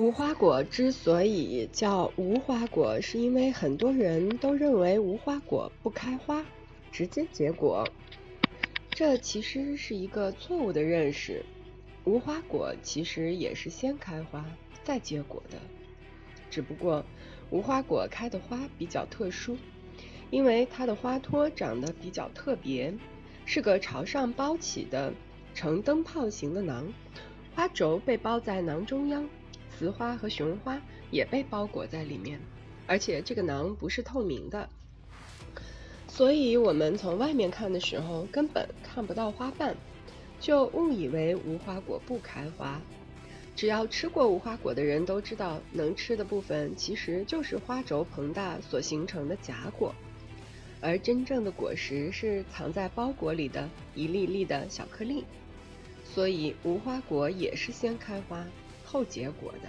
无花果之所以叫无花果，是因为很多人都认为无花果不开花，直接结果。这其实是一个错误的认识。无花果其实也是先开花再结果的，只不过无花果开的花比较特殊，因为它的花托长得比较特别，是个朝上包起的呈灯泡形的囊，花轴被包在囊中央。雌花和雄花也被包裹在里面，而且这个囊不是透明的，所以我们从外面看的时候根本看不到花瓣，就误以为无花果不开花。只要吃过无花果的人都知道，能吃的部分其实就是花轴膨大所形成的假果，而真正的果实是藏在包裹里的一粒粒的小颗粒。所以无花果也是先开花。后结果的。